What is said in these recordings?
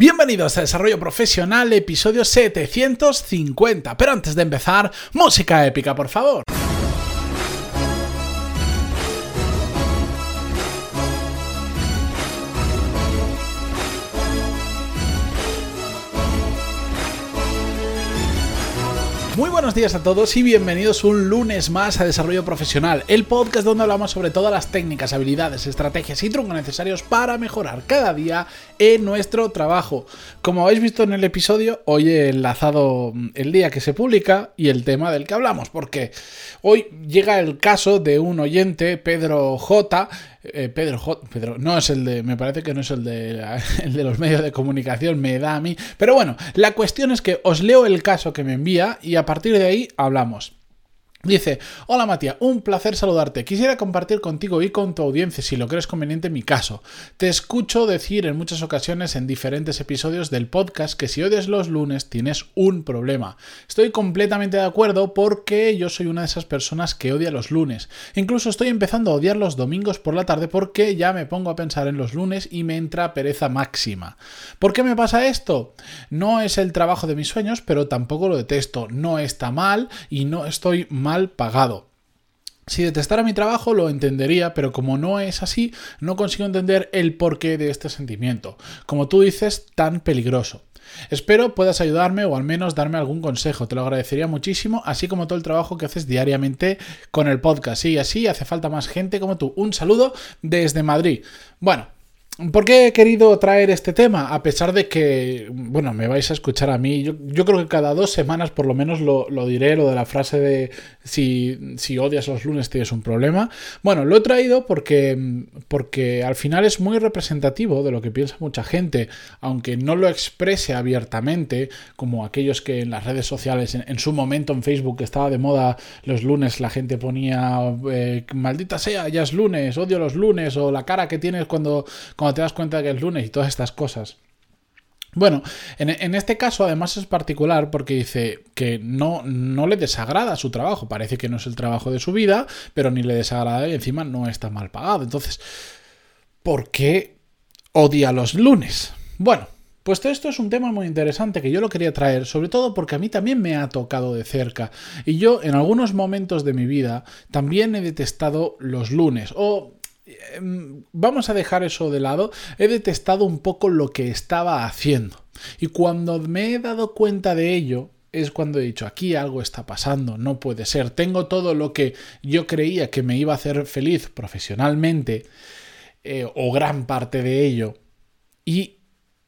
Bienvenidos a Desarrollo Profesional, episodio 750. Pero antes de empezar, música épica, por favor. Buenos días a todos y bienvenidos un lunes más a Desarrollo Profesional, el podcast donde hablamos sobre todas las técnicas, habilidades, estrategias y trucos necesarios para mejorar cada día en nuestro trabajo. Como habéis visto en el episodio, hoy he enlazado el día que se publica y el tema del que hablamos, porque hoy llega el caso de un oyente, Pedro J, eh, Pedro J. Pedro, no es el de. Me parece que no es el de, el de los medios de comunicación, me da a mí. Pero bueno, la cuestión es que os leo el caso que me envía y a partir de ahí hablamos. Dice, hola Matías, un placer saludarte. Quisiera compartir contigo y con tu audiencia, si lo crees conveniente, mi caso. Te escucho decir en muchas ocasiones en diferentes episodios del podcast que si odias los lunes tienes un problema. Estoy completamente de acuerdo porque yo soy una de esas personas que odia los lunes. Incluso estoy empezando a odiar los domingos por la tarde porque ya me pongo a pensar en los lunes y me entra pereza máxima. ¿Por qué me pasa esto? No es el trabajo de mis sueños, pero tampoco lo detesto. No está mal y no estoy mal pagado. Si detestara mi trabajo lo entendería, pero como no es así, no consigo entender el porqué de este sentimiento. Como tú dices, tan peligroso. Espero puedas ayudarme o al menos darme algún consejo, te lo agradecería muchísimo, así como todo el trabajo que haces diariamente con el podcast. Y así hace falta más gente como tú. Un saludo desde Madrid. Bueno, ¿Por qué he querido traer este tema? A pesar de que, bueno, me vais a escuchar a mí, yo, creo que cada dos semanas por lo menos lo, diré, lo de la frase de si, si, odias los lunes tienes un problema. Bueno, lo he traído porque, porque al final es muy representativo de lo que piensa mucha gente, aunque no lo exprese abiertamente, como aquellos que en las redes sociales, en, su momento en Facebook estaba de moda los lunes, la gente ponía, eh, maldita sea, ya es lunes, odio los lunes, o la cara que tienes cuando te das cuenta que es lunes y todas estas cosas. Bueno, en, este caso además es particular porque dice que no, no le desagrada su trabajo, parece que no es el trabajo de su vida, pero ni le desagrada y encima no está mal pagado. Entonces, ¿por qué odia los lunes? Bueno, pues esto es un tema muy interesante que yo lo quería traer, sobre todo porque a mí también me ha tocado de cerca. Y yo en algunos momentos de mi vida también he detestado los lunes. O vamos a dejar eso de lado, he detestado un poco lo que estaba haciendo. Y cuando me he dado cuenta de ello, es cuando he dicho, aquí algo está pasando, no puede ser. Tengo todo lo que yo creía que me iba a hacer feliz profesionalmente, eh, o gran parte de ello, y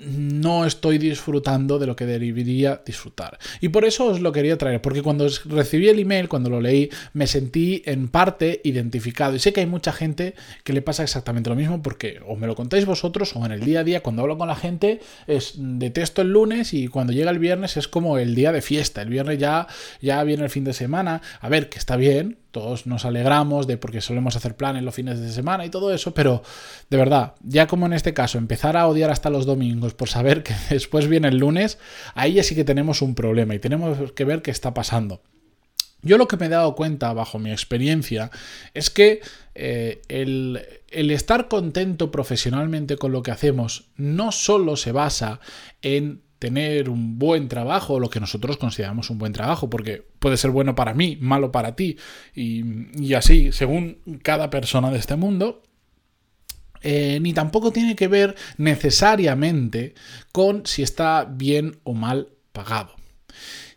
no estoy disfrutando de lo que debería disfrutar. Y por eso os lo quería traer, porque cuando recibí el email, cuando lo leí, me sentí en parte identificado. Y sé que hay mucha gente que le pasa exactamente lo mismo, porque o me lo contáis vosotros o en el día a día, cuando hablo con la gente, es detesto el lunes y cuando llega el viernes es como el día de fiesta. El viernes ya, ya viene el fin de semana. A ver, que está bien, todos nos alegramos de porque solemos hacer planes los fines de semana y todo eso, pero de verdad, ya como en este caso, empezar a odiar hasta los domingos por saber que después viene el lunes, ahí ya sí que tenemos un problema y tenemos que ver qué está pasando. Yo lo que me he dado cuenta, bajo mi experiencia, es que eh, el, el estar contento profesionalmente con lo que hacemos no solo se basa en tener un buen trabajo, lo que nosotros consideramos un buen trabajo, porque puede ser bueno para mí, malo para ti, y, así, según cada persona de este mundo, eh, ni tampoco tiene que ver necesariamente con si está bien o mal pagado.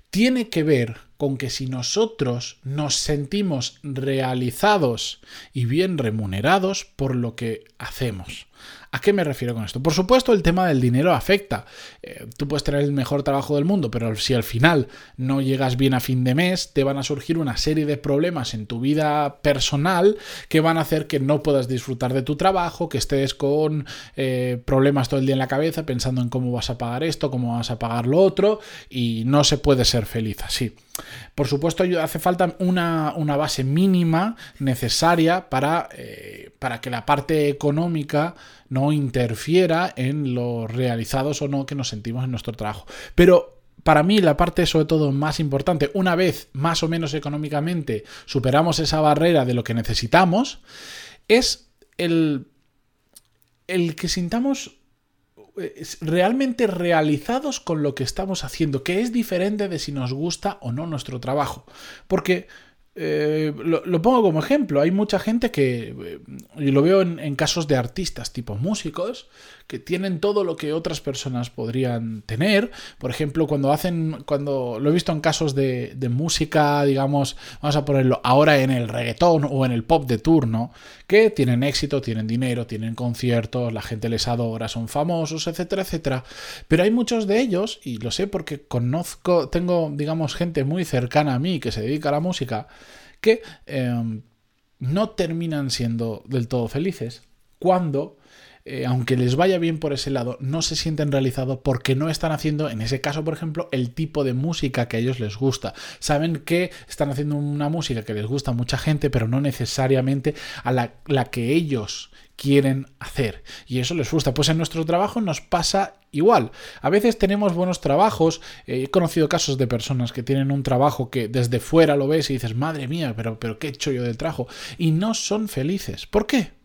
Tiene que ver con que si nosotros nos sentimos realizados y bien remunerados por lo que hacemos. ¿A qué me refiero con esto? Por supuesto, el tema del dinero afecta. Eh, tú puedes tener el mejor trabajo del mundo, pero si al final no llegas bien a fin de mes, te van a surgir una serie de problemas en tu vida personal que van a hacer que no puedas disfrutar de tu trabajo, que estés con eh, problemas todo el día en la cabeza pensando en cómo vas a pagar esto, cómo vas a pagar lo otro, y no se puede ser feliz así. Por supuesto, hace falta una, base mínima necesaria para, eh, para que la parte económica no interfiera en los realizados o no que nos sentimos en nuestro trabajo. Pero para mí la parte sobre todo más importante, una vez más o menos económicamente superamos esa barrera de lo que necesitamos, es el, el que sintamos realmente realizados con lo que estamos haciendo, que es diferente de si nos gusta o no nuestro trabajo. Porque eh, lo, pongo como ejemplo. Hay mucha gente que, eh, y lo veo en, casos de artistas tipo músicos, que tienen todo lo que otras personas podrían tener. Por ejemplo, cuando hacen, cuando lo he visto en casos de, música, digamos, vamos a ponerlo ahora en el reggaetón o en el pop de turno, que tienen éxito, tienen dinero, tienen conciertos, la gente les adora, son famosos, etcétera, etcétera. Pero hay muchos de ellos, y lo sé porque conozco, tengo, digamos, gente muy cercana a mí que se dedica a la música, que em, no terminan siendo del todo felices. Cuando eh, aunque les vaya bien por ese lado, no se sienten realizados porque no están haciendo, en ese caso, por ejemplo, el tipo de música que a ellos les gusta. Saben que están haciendo una música que les gusta a mucha gente, pero no necesariamente a la, que ellos quieren hacer. Y eso les gusta. Pues en nuestro trabajo nos pasa igual. A veces tenemos buenos trabajos. Eh, he conocido casos de personas que tienen un trabajo que desde fuera lo ves y dices, madre mía, pero, pero ¿qué he hecho yo del trabajo? Y no son felices. ¿Por qué?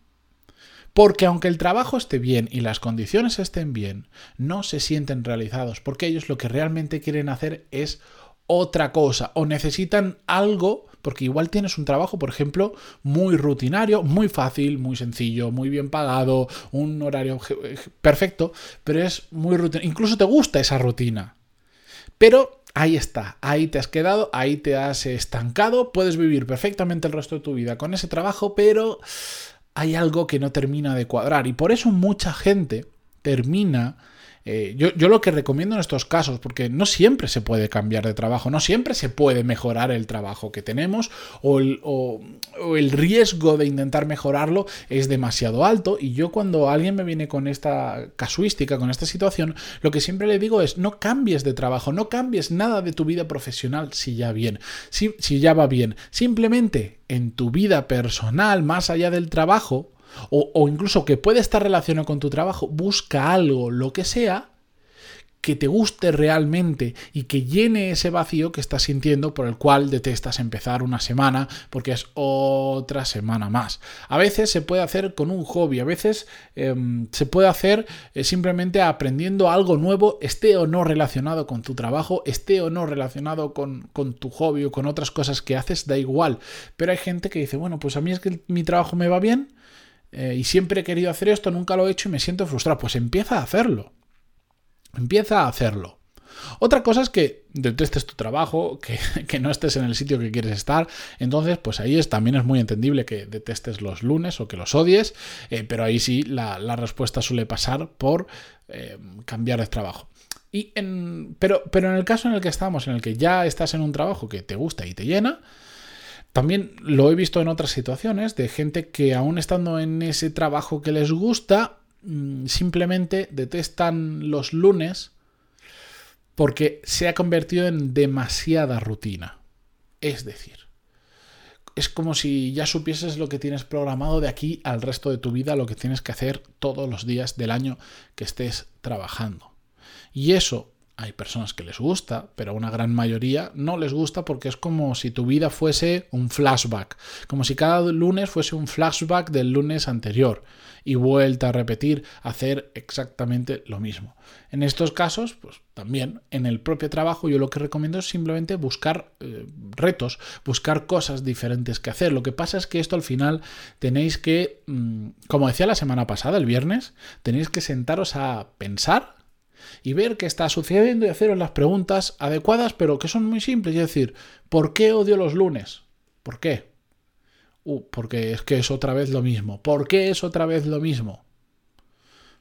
Porque aunque el trabajo esté bien y las condiciones estén bien, no se sienten realizados, porque ellos lo que realmente quieren hacer es otra cosa o necesitan algo, porque igual tienes un trabajo, por ejemplo, muy rutinario, muy fácil, muy sencillo, muy bien pagado, un horario perfecto, pero es muy rutinario, incluso te gusta esa rutina. Pero ahí está, ahí te has quedado, ahí te has estancado, puedes vivir perfectamente el resto de tu vida con ese trabajo, pero hay algo que no termina de cuadrar. Y por eso mucha gente termina eh, yo, lo que recomiendo en estos casos, porque no siempre se puede cambiar de trabajo, no siempre se puede mejorar el trabajo que tenemos o el, riesgo de intentar mejorarlo es demasiado alto y yo cuando alguien me viene con esta casuística, con esta situación, lo que siempre le digo es no cambies de trabajo, no cambies nada de tu vida profesional si ya bien, si, si ya va bien, simplemente en tu vida personal, más allá del trabajo, o, incluso que puede estar relacionado con tu trabajo, busca algo, lo que sea, que te guste realmente y que llene ese vacío que estás sintiendo por el cual detestas empezar una semana porque es otra semana más. A veces se puede hacer con un hobby, a veces em, se puede hacer eh, simplemente aprendiendo algo nuevo, esté o no relacionado con tu trabajo, esté o no relacionado con, con tu hobby o con otras cosas que haces, da igual. Pero hay gente que dice, bueno, pues a mí es que mi trabajo me va bien, eh, y siempre he querido hacer esto, nunca lo he hecho y me siento frustrado. Pues empieza a hacerlo. Empieza a hacerlo. Otra cosa es que detestes tu trabajo, que, no estés en el sitio que quieres estar. Entonces, pues ahí es, también es muy entendible que detestes los lunes o que los odies, eh, pero ahí sí la, respuesta suele pasar por eh, cambiar de trabajo. Y en, pero, pero en el caso en el que estamos, en el que ya estás en un trabajo que te gusta y te llena, también lo he visto en otras situaciones de gente que aún estando en ese trabajo que les gusta, mm, simplemente detestan los lunes porque se ha convertido en demasiada rutina. Es decir, es como si ya supieses lo que tienes programado de aquí al resto de tu vida, lo que tienes que hacer todos los días del año que estés trabajando. Y eso hay personas que les gusta, pero a una gran mayoría no les gusta porque es como si tu vida fuese un flashback, como si cada lunes fuese un flashback del lunes anterior y vuelta a repetir, hacer exactamente lo mismo. En estos casos, pues también en el propio trabajo yo lo que recomiendo es simplemente buscar eh, retos, buscar cosas diferentes que hacer. Lo que pasa es que esto al final tenéis que, mm, como decía la semana pasada, el viernes, tenéis que sentaros a pensar y ver qué está sucediendo y haceros las preguntas adecuadas, pero que son muy simples. Es decir, ¿por qué odio los lunes? ¿Por qué? Uh, porque es que es otra vez lo mismo. ¿Por qué es otra vez lo mismo?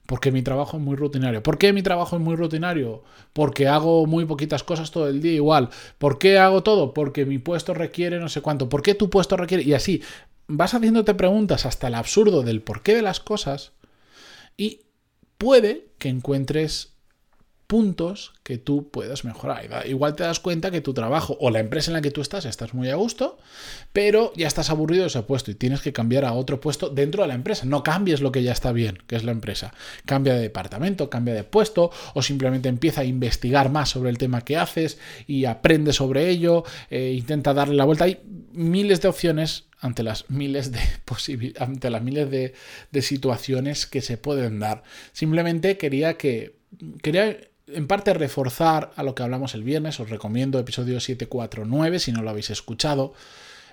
Porque mi trabajo es muy rutinario. ¿Por qué mi trabajo es muy rutinario? Porque hago muy poquitas cosas todo el día igual. ¿Por qué hago todo? Porque mi puesto requiere no sé cuánto. ¿Por qué tu puesto requiere? Y así vas haciéndote preguntas hasta el absurdo del porqué de las cosas y puede que encuentres puntos que tú puedas mejorar. Igual te das cuenta que tu trabajo o la empresa en la que tú estás estás muy a gusto, pero ya estás aburrido de ese puesto y tienes que cambiar a otro puesto dentro de la empresa. No cambies lo que ya está bien, que es la empresa. Cambia de departamento, cambia de puesto o simplemente empieza a investigar más sobre el tema que haces y aprende sobre ello, e intenta darle la vuelta. Hay miles de opciones ante las miles de ante las miles de, de, situaciones que se pueden dar. Simplemente quería que quería en parte reforzar a lo que hablamos el viernes, os recomiendo episodio 749 si no lo habéis escuchado,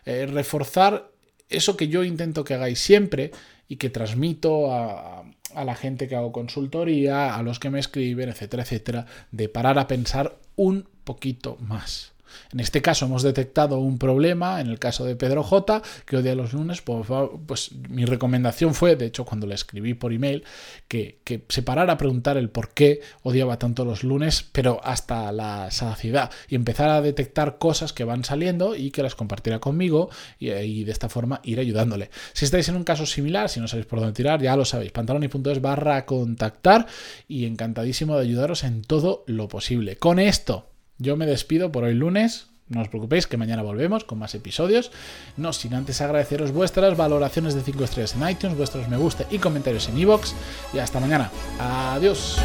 eh, reforzar eso que yo intento que hagáis siempre y que transmito a, a la gente que hago consultoría, a los que me escriben, etcétera, etcétera, de parar a pensar un poquito más. En este caso hemos detectado un problema, en el caso de Pedro J, que odia los lunes, pues, mi recomendación fue, de hecho cuando le escribí por email, que, se parara a preguntar el por qué odiaba tanto los lunes, pero hasta la saciedad, y empezar a detectar cosas que van saliendo y que las compartiera conmigo y, y de esta forma ir ayudándole. Si estáis en un caso similar, si no sabéis por dónde tirar, ya lo sabéis, pantaloni.es barra contactar y encantadísimo de ayudaros en todo lo posible. Con esto yo me despido por hoy lunes. No os preocupéis que mañana volvemos con más episodios. No sin antes agradeceros vuestras valoraciones de 5 estrellas en iTunes, vuestros me gusta y comentarios en iVoox. Y hasta mañana. Adiós.